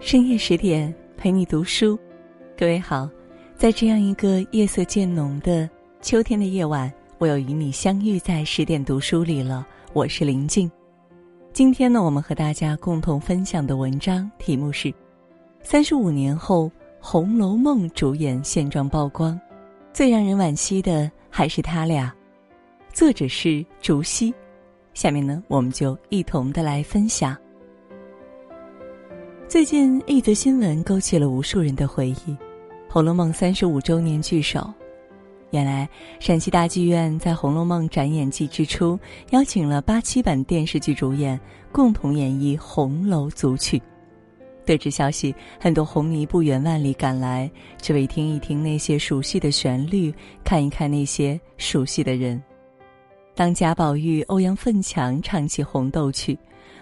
深夜十点陪你读书，各位好，在这样一个夜色渐浓的秋天的夜晚，我又与你相遇在十点读书里了。我是林静，今天呢，我们和大家共同分享的文章题目是：三十五年后，《红楼梦》主演现状曝光，最让人惋惜的还是他俩。作者是竹溪，下面呢，我们就一同的来分享。最近一则新闻勾起了无数人的回忆，《红楼梦》三十五周年聚首。原来陕西大剧院在《红楼梦》展演季之初，邀请了八七版电视剧主演共同演绎《红楼组曲》。得知消息，很多红迷不远万里赶来，只为听一听那些熟悉的旋律，看一看那些熟悉的人。当贾宝玉、欧阳奋强唱起《红豆曲》，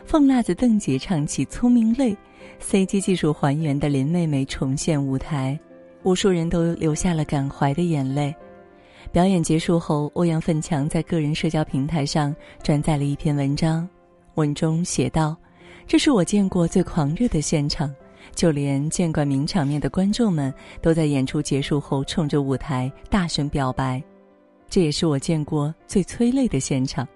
凤辣子邓婕唱起《聪明泪》。CG 技术还原的林妹妹重现舞台，无数人都流下了感怀的眼泪。表演结束后，欧阳奋强在个人社交平台上转载了一篇文章，文中写道：“这是我见过最狂热的现场，就连见惯名场面的观众们都在演出结束后冲着舞台大声表白，这也是我见过最催泪的现场。”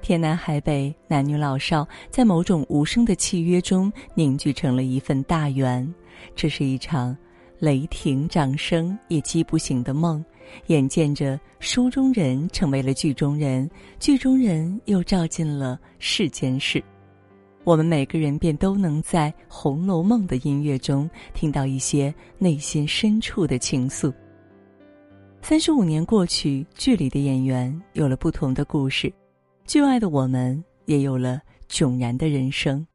天南海北，男女老少在某种无声的契约中凝聚成了一份大缘。这是一场雷霆掌声也击不醒的梦。眼见着书中人成为了剧中人，剧中人又照进了世间事，我们每个人便都能在《红楼梦》的音乐中听到一些内心深处的情愫。三十五年过去，剧里的演员有了不同的故事。剧外的我们也有了迥然的人生，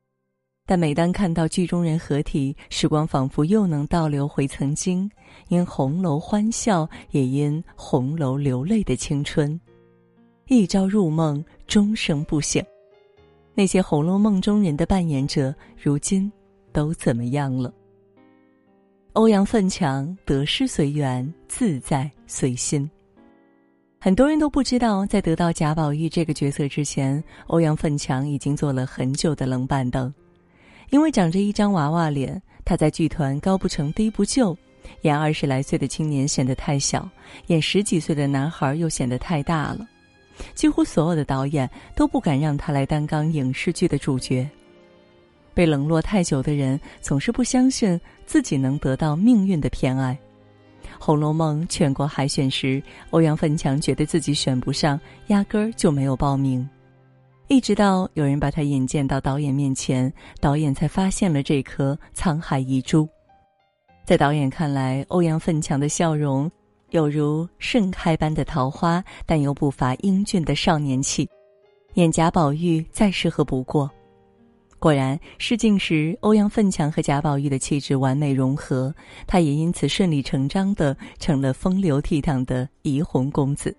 但每当看到剧中人合体，时光仿佛又能倒流回曾经，因红楼欢笑，也因红楼流泪的青春。一朝入梦，终生不醒。那些《红楼梦》中人的扮演者，如今都怎么样了？欧阳奋强得失随缘，自在随心。很多人都不知道，在得到贾宝玉这个角色之前，欧阳奋强已经做了很久的冷板凳。因为长着一张娃娃脸，他在剧团高不成低不就，演二十来岁的青年显得太小，演十几岁的男孩又显得太大了。几乎所有的导演都不敢让他来担纲影视剧的主角。被冷落太久的人，总是不相信自己能得到命运的偏爱。《红楼梦》全国海选时，欧阳奋强觉得自己选不上，压根儿就没有报名。一直到有人把他引荐到导演面前，导演才发现了这颗沧海遗珠。在导演看来，欧阳奋强的笑容有如盛开般的桃花，但又不乏英俊的少年气，演贾宝玉再适合不过。果然，试镜时，欧阳奋强和贾宝玉的气质完美融合，他也因此顺理成章的成了风流倜傥的怡红公子，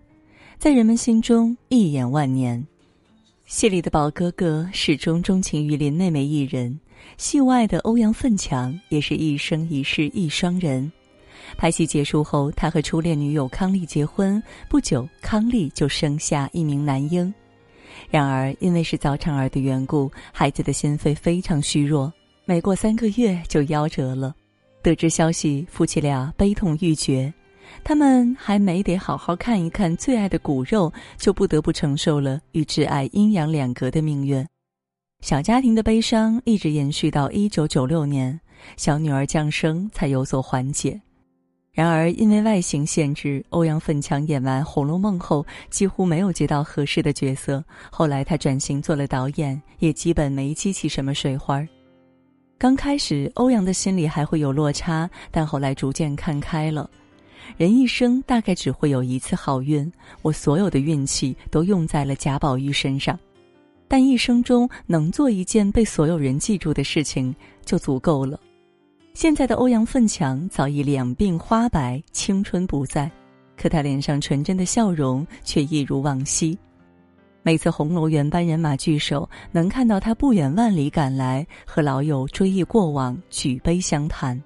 在人们心中一眼万年。戏里的宝哥哥始终钟情于林妹妹一人，戏外的欧阳奋强也是一生一世一双人。拍戏结束后，他和初恋女友康丽结婚，不久，康丽就生下一名男婴。然而，因为是早产儿的缘故，孩子的心肺非常虚弱，没过三个月就夭折了。得知消息，夫妻俩悲痛欲绝。他们还没得好好看一看最爱的骨肉，就不得不承受了与挚爱阴阳两隔的命运。小家庭的悲伤一直延续到一九九六年，小女儿降生才有所缓解。然而，因为外形限制，欧阳奋强演完《红楼梦》后几乎没有接到合适的角色。后来他转型做了导演，也基本没激起什么水花。刚开始，欧阳的心里还会有落差，但后来逐渐看开了。人一生大概只会有一次好运，我所有的运气都用在了贾宝玉身上，但一生中能做一件被所有人记住的事情就足够了。现在的欧阳奋强早已两鬓花白，青春不在，可他脸上纯真的笑容却一如往昔。每次红楼原班人马聚首，能看到他不远万里赶来，和老友追忆过往，举杯相谈。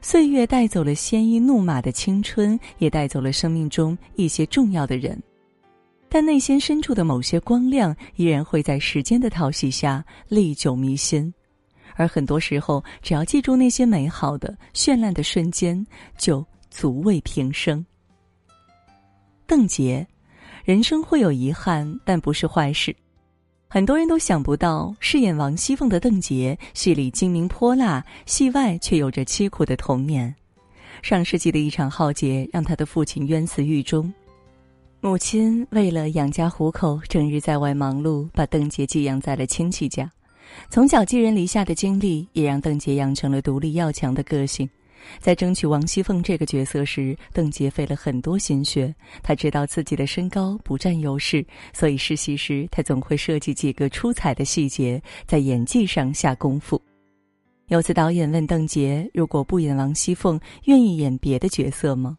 岁月带走了鲜衣怒马的青春，也带走了生命中一些重要的人，但内心深处的某些光亮，依然会在时间的淘洗下历久弥新。而很多时候，只要记住那些美好的、绚烂的瞬间，就足慰平生。邓婕，人生会有遗憾，但不是坏事。很多人都想不到，饰演王熙凤的邓婕，戏里精明泼辣，戏外却有着凄苦的童年。上世纪的一场浩劫，让她的父亲冤死狱中。母亲为了养家糊口，整日在外忙碌，把邓婕寄养在了亲戚家。从小寄人篱下的经历，也让邓婕养成了独立要强的个性。在争取王熙凤这个角色时，邓婕费了很多心血。她知道自己的身高不占优势，所以试戏时她总会设计几个出彩的细节，在演技上下功夫。有次导演问邓婕：“如果不演王熙凤，愿意演别的角色吗？”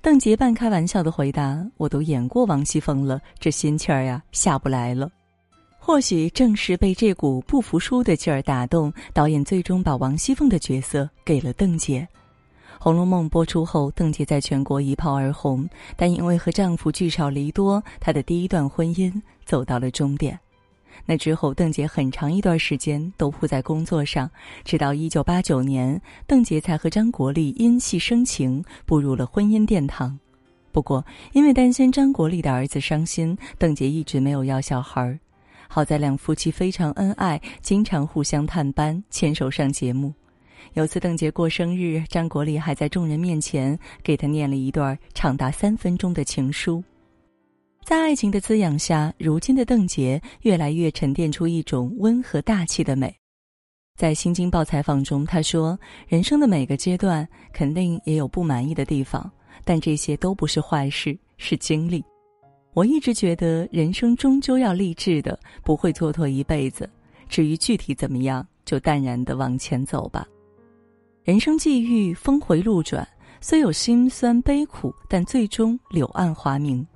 邓婕半开玩笑的回答：“我都演过王熙凤了，这心气儿呀下不来了。”或许正是被这股不服输的劲儿打动，导演最终把王熙凤的角色给了邓婕。《红楼梦》播出后，邓婕在全国一炮而红，但因为和丈夫聚少离多，她的第一段婚姻走到了终点。那之后，邓婕很长一段时间都扑在工作上，直到一九八九年，邓婕才和张国立因戏生情，步入了婚姻殿堂。不过，因为担心张国立的儿子伤心，邓婕一直没有要小孩儿。好在两夫妻非常恩爱，经常互相探班，牵手上节目。有次邓婕过生日，张国立还在众人面前给她念了一段长达三分钟的情书。在爱情的滋养下，如今的邓婕越来越沉淀出一种温和大气的美。在《新京报》采访中，她说：“人生的每个阶段肯定也有不满意的地方，但这些都不是坏事，是经历。”我一直觉得人生终究要励志的，不会蹉跎一辈子。至于具体怎么样，就淡然的往前走吧。人生际遇峰回路转，虽有辛酸悲苦，但最终柳暗花明。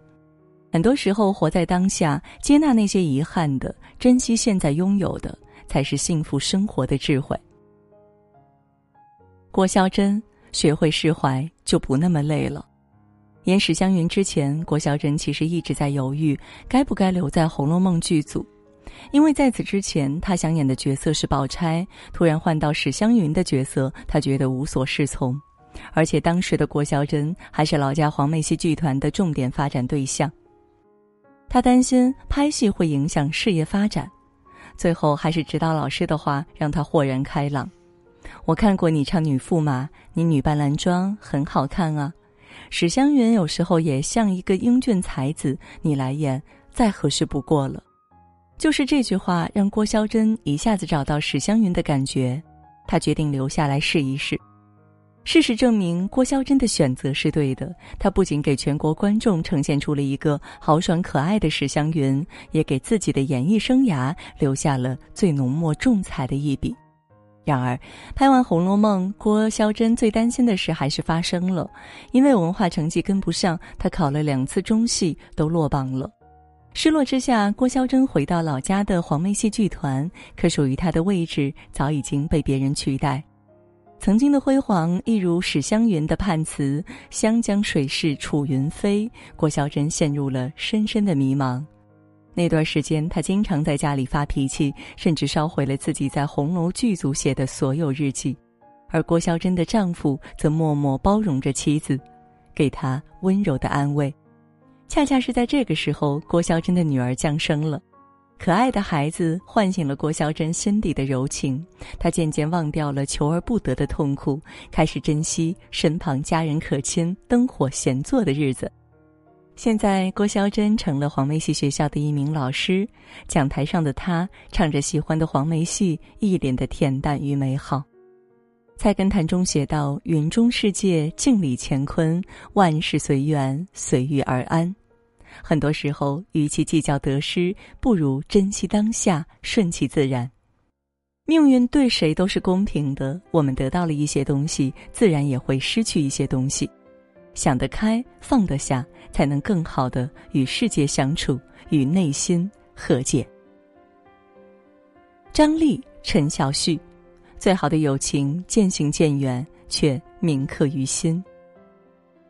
很多时候，活在当下，接纳那些遗憾的，珍惜现在拥有的，才是幸福生活的智慧。郭霄珍，学会释怀，就不那么累了。演史湘云之前，郭晓珍其实一直在犹豫该不该留在《红楼梦》剧组，因为在此之前，她想演的角色是宝钗，突然换到史湘云的角色，她觉得无所适从，而且当时的郭晓珍还是老家黄梅戏剧团的重点发展对象，他担心拍戏会影响事业发展，最后还是指导老师的话让他豁然开朗。我看过你唱女驸马，你女扮男装很好看啊。史湘云有时候也像一个英俊才子，你来演再合适不过了。就是这句话让郭霄珍一下子找到史湘云的感觉，她决定留下来试一试。事实证明，郭霄珍的选择是对的。她不仅给全国观众呈现出了一个豪爽可爱的史湘云，也给自己的演艺生涯留下了最浓墨重彩的一笔。然而，拍完《红楼梦》，郭霄珍最担心的事还是发生了，因为文化成绩跟不上，她考了两次中戏都落榜了。失落之下，郭霄珍回到老家的黄梅戏剧团，可属于她的位置早已经被别人取代。曾经的辉煌，一如史湘云的判词“湘江水逝楚云飞”，郭霄珍陷入了深深的迷茫。那段时间，他经常在家里发脾气，甚至烧毁了自己在红楼剧组写的所有日记。而郭霄珍的丈夫则默默包容着妻子，给她温柔的安慰。恰恰是在这个时候，郭霄珍的女儿降生了。可爱的孩子唤醒了郭霄珍心底的柔情，她渐渐忘掉了求而不得的痛苦，开始珍惜身旁家人可亲、灯火闲坐的日子。现在，郭霄珍成了黄梅戏学校的一名老师。讲台上的她，唱着喜欢的黄梅戏，一脸的恬淡与美好。菜根谭中写道：“云中世界，镜里乾坤，万事随缘，随遇而安。”很多时候，与其计较得失，不如珍惜当下，顺其自然。命运对谁都是公平的，我们得到了一些东西，自然也会失去一些东西。想得开，放得下，才能更好的与世界相处，与内心和解。张丽、陈小旭，最好的友情渐行渐远，却铭刻于心。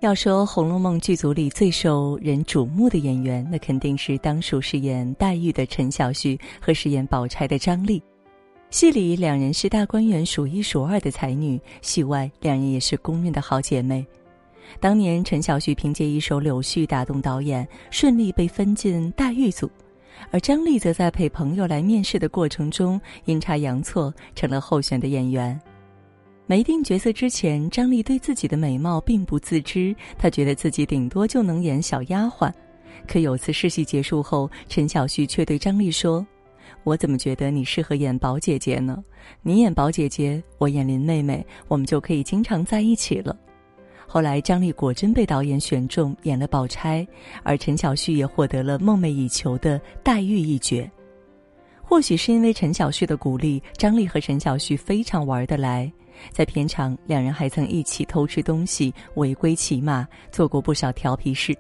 要说《红楼梦》剧组里最受人瞩目的演员，那肯定是当属饰演黛玉的陈小旭和饰演宝钗的张丽。戏里两人是大观园数一数二的才女，戏外两人也是公认的好姐妹。当年陈小旭凭借一首《柳絮》打动导演，顺利被分进大玉组，而张丽则在陪朋友来面试的过程中阴差阳错成了候选的演员。没定角色之前，张丽对自己的美貌并不自知，她觉得自己顶多就能演小丫鬟。可有次试戏结束后，陈小旭却对张丽说：“我怎么觉得你适合演宝姐姐呢？你演宝姐姐，我演林妹妹，我们就可以经常在一起了。”后来，张丽果真被导演选中演了宝钗，而陈小旭也获得了梦寐以求的黛玉一角。或许是因为陈小旭的鼓励，张丽和陈小旭非常玩得来。在片场，两人还曾一起偷吃东西、违规骑马，做过不少调皮事。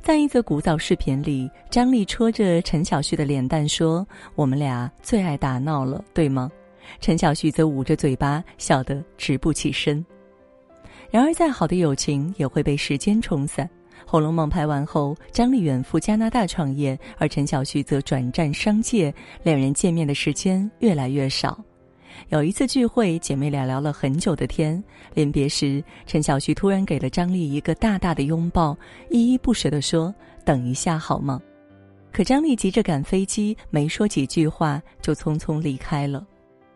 在一则古早视频里，张丽戳着陈小旭的脸蛋说：“我们俩最爱打闹了，对吗？”陈小旭则捂着嘴巴，笑得直不起身。然而，再好的友情也会被时间冲散。《红楼梦》拍完后，张丽远赴加拿大创业，而陈小旭则转战商界，两人见面的时间越来越少。有一次聚会，姐妹俩聊了很久的天。临别时，陈小旭突然给了张丽一个大大的拥抱，依依不舍地说：“等一下好吗？”可张丽急着赶飞机，没说几句话就匆匆离开了。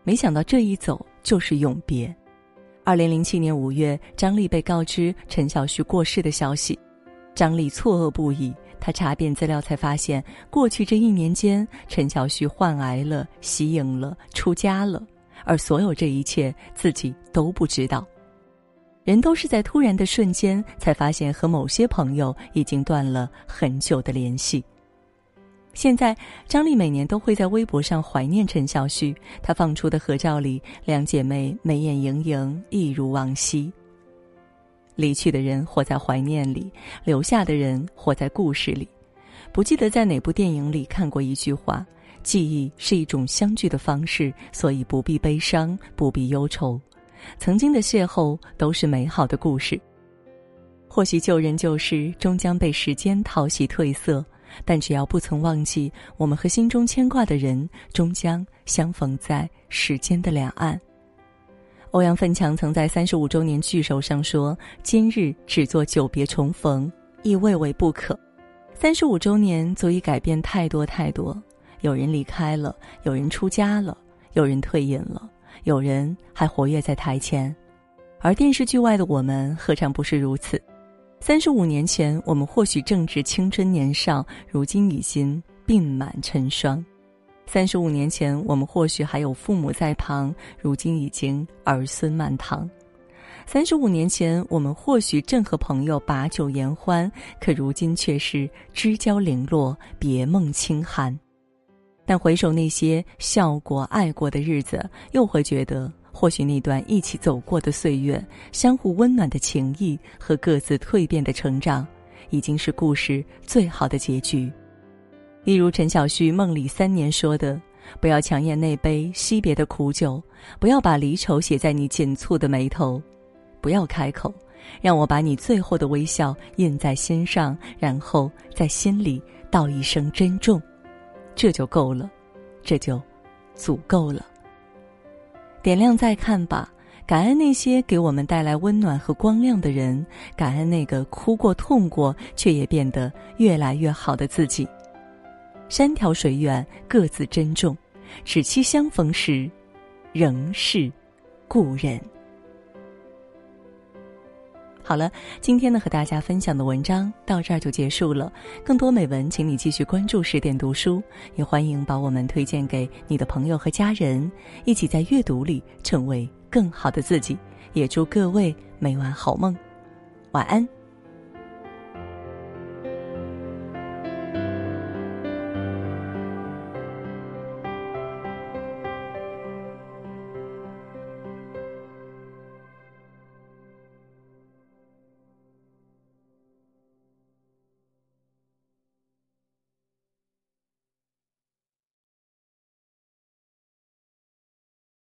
没想到这一走就是永别。二零零七年五月，张丽被告知陈小旭过世的消息，张丽错愕不已。她查遍资料，才发现过去这一年间，陈小旭患癌了、息影了、出家了，而所有这一切自己都不知道。人都是在突然的瞬间，才发现和某些朋友已经断了很久的联系。现在，张丽每年都会在微博上怀念陈小旭。她放出的合照里，两姐妹眉眼盈盈，一如往昔。离去的人活在怀念里，留下的人活在故事里。不记得在哪部电影里看过一句话：“记忆是一种相聚的方式，所以不必悲伤，不必忧愁。曾经的邂逅都是美好的故事。或许旧人旧事终将被时间淘洗褪色。”但只要不曾忘记，我们和心中牵挂的人，终将相逢在时间的两岸。欧阳奋强曾在三十五周年聚首上说：“今日只做久别重逢，亦未为不可。”三十五周年足以改变太多太多。有人离开了，有人出家了，有人退隐了，有人还活跃在台前，而电视剧外的我们，何尝不是如此？三十五年前，我们或许正值青春年少，如今已经鬓满尘霜；三十五年前，我们或许还有父母在旁，如今已经儿孙满堂；三十五年前，我们或许正和朋友把酒言欢，可如今却是知交零落，别梦清寒。但回首那些笑过、爱过的日子，又会觉得。或许那段一起走过的岁月，相互温暖的情谊和各自蜕变的成长，已经是故事最好的结局。例如陈小旭梦里三年说的：“不要强咽那杯惜别的苦酒，不要把离愁写在你紧蹙的眉头，不要开口，让我把你最后的微笑印在心上，然后在心里道一声珍重，这就够了，这就足够了。”点亮再看吧，感恩那些给我们带来温暖和光亮的人，感恩那个哭过、痛过却也变得越来越好的自己。山迢水远，各自珍重，只期相逢时，仍是故人。好了，今天呢和大家分享的文章到这儿就结束了。更多美文，请你继续关注十点读书，也欢迎把我们推荐给你的朋友和家人，一起在阅读里成为更好的自己。也祝各位每晚好梦，晚安。